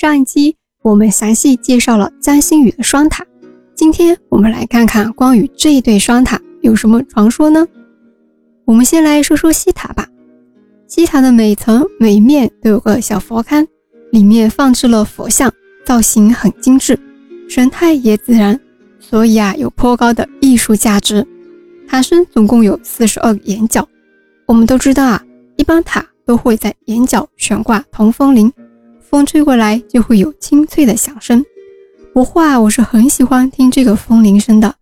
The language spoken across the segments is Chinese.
上一期我们详细介绍了江心屿的双塔，今天我们来看看关于这一对双塔有什么传说呢？我们先来说说西塔吧。西塔的每层每面都有个小佛龛，里面放置了佛像，造型很精致，神态也自然，所以啊有颇高的艺术价值。塔身总共有四十二个檐角。我们都知道啊，一般塔都会在檐角悬挂铜风铃。风吹过来就会有清脆的响声。不过啊，我是很喜欢听这个风铃声的，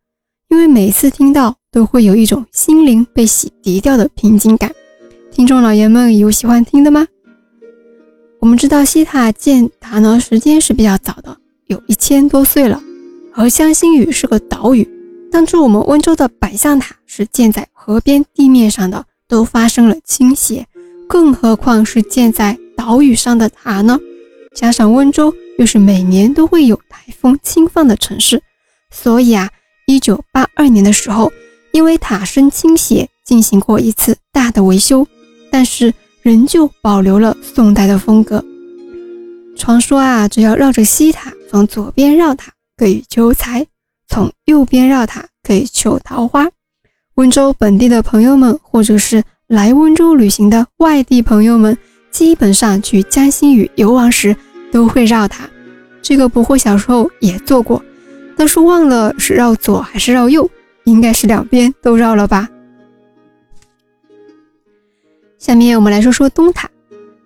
因为每次听到都会有一种心灵被洗涤掉的平静感。听众老爷们有喜欢听的吗？我们知道西塔建塔呢时间是比较早的，有一千多岁了。而香心屿是个岛屿，当初我们温州的百象塔是建在河边地面上的，都发生了倾斜，更何况是建在岛屿上的塔呢？加上温州又是每年都会有台风侵犯的城市，所以啊，一九八二年的时候，因为塔身倾斜进行过一次大的维修，但是仍旧保留了宋代的风格。传说啊，只要绕着西塔从左边绕塔可以求财，从右边绕塔可以求桃花。温州本地的朋友们，或者是来温州旅行的外地朋友们，基本上去江心屿游玩时。都会绕它，这个不惑小时候也做过，但是忘了是绕左还是绕右，应该是两边都绕了吧。下面我们来说说东塔，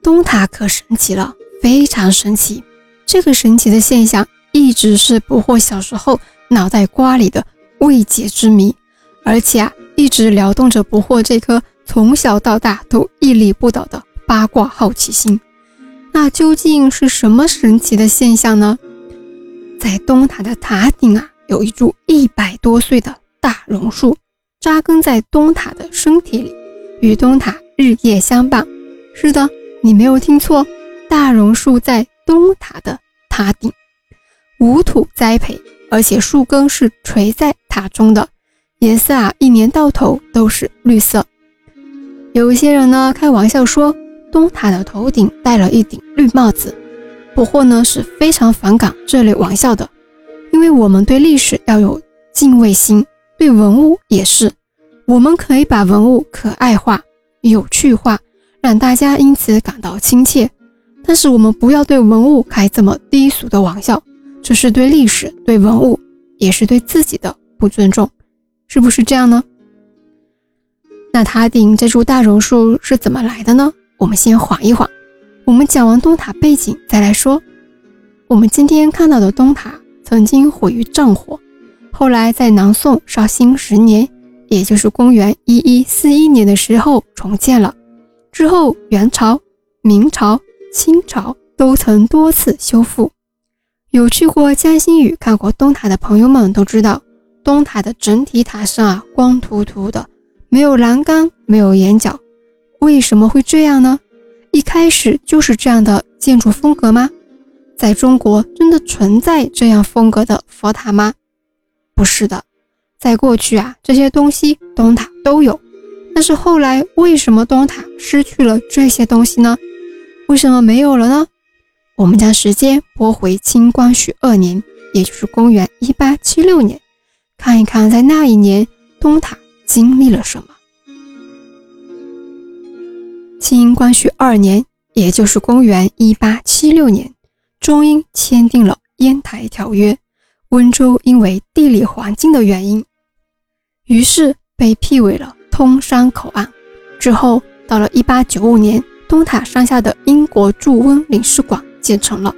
东塔可神奇了，非常神奇。这个神奇的现象一直是不惑小时候脑袋瓜里的未解之谜，而且啊，一直撩动着不惑这颗从小到大都屹立不倒的八卦好奇心。那究竟是什么神奇的现象呢？在东塔的塔顶啊，有一株一百多岁的大榕树，扎根在东塔的身体里，与东塔日夜相伴。是的，你没有听错，大榕树在东塔的塔顶，无土栽培，而且树根是垂在塔中的，颜色啊，一年到头都是绿色。有些人呢，开玩笑说。东塔的头顶戴了一顶绿帽子，不惑呢是非常反感这类玩笑的，因为我们对历史要有敬畏心，对文物也是。我们可以把文物可爱化、有趣化，让大家因此感到亲切，但是我们不要对文物开这么低俗的玩笑，这是对历史、对文物，也是对自己的不尊重，是不是这样呢？那塔顶这株大榕树是怎么来的呢？我们先缓一缓，我们讲完东塔背景再来说。我们今天看到的东塔曾经毁于战火，后来在南宋绍兴十年，也就是公元一一四一年的时候重建了。之后元朝、明朝、清朝都曾多次修复。有去过江心屿看过东塔的朋友们都知道，东塔的整体塔身啊光秃秃的，没有栏杆，没有檐角。为什么会这样呢？一开始就是这样的建筑风格吗？在中国真的存在这样风格的佛塔吗？不是的，在过去啊，这些东西东塔都有。但是后来为什么东塔失去了这些东西呢？为什么没有了呢？我们将时间拨回清光绪二年，也就是公元一八七六年，看一看在那一年东塔经历了什么。光绪二年，也就是公元一八七六年，中英签订了《烟台条约》，温州因为地理环境的原因，于是被辟为了通商口岸。之后，到了一八九五年，东塔山下的英国驻温领事馆建成了。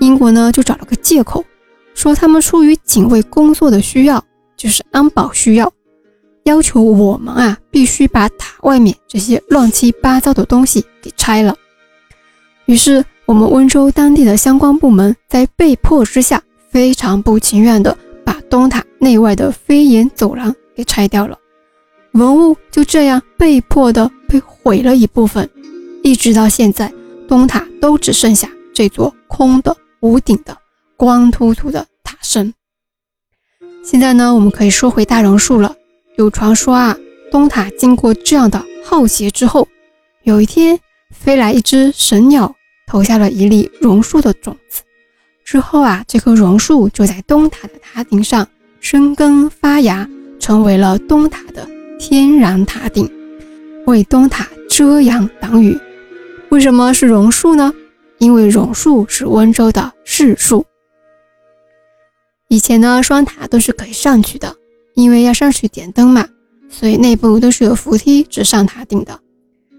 英国呢，就找了个借口，说他们出于警卫工作的需要，就是安保需要。要求我们啊，必须把塔外面这些乱七八糟的东西给拆了。于是，我们温州当地的相关部门在被迫之下，非常不情愿的把东塔内外的飞檐走廊给拆掉了。文物就这样被迫的被毁了一部分，一直到现在，东塔都只剩下这座空的、无顶的、光秃秃的塔身。现在呢，我们可以说回大榕树了。有传说啊，东塔经过这样的浩劫之后，有一天飞来一只神鸟，投下了一粒榕树的种子。之后啊，这棵榕树就在东塔的塔顶上生根发芽，成为了东塔的天然塔顶，为东塔遮阳挡雨。为什么是榕树呢？因为榕树是温州的市树。以前呢，双塔都是可以上去的，因为要上去点灯嘛，所以内部都是有扶梯直上塔顶的，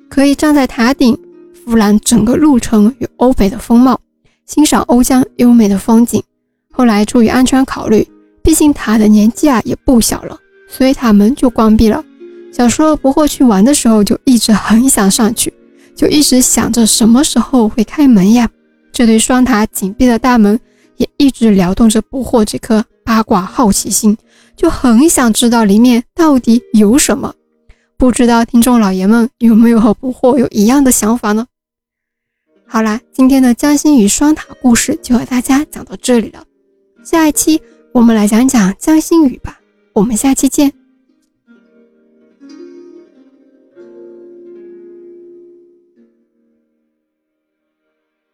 可以站在塔顶俯览整个路程与欧北的风貌，欣赏瓯江优美的风景。后来出于安全考虑，毕竟塔的年纪啊也不小了，所以塔门就关闭了。小时候不惑去玩的时候，就一直很想上去。就一直想着什么时候会开门呀？这对双塔紧闭的大门也一直撩动着不惑这颗八卦好奇心，就很想知道里面到底有什么。不知道听众老爷们有没有和不惑有一样的想法呢？好啦，今天的江心屿双塔故事就和大家讲到这里了。下一期我们来讲讲江心屿吧。我们下期见。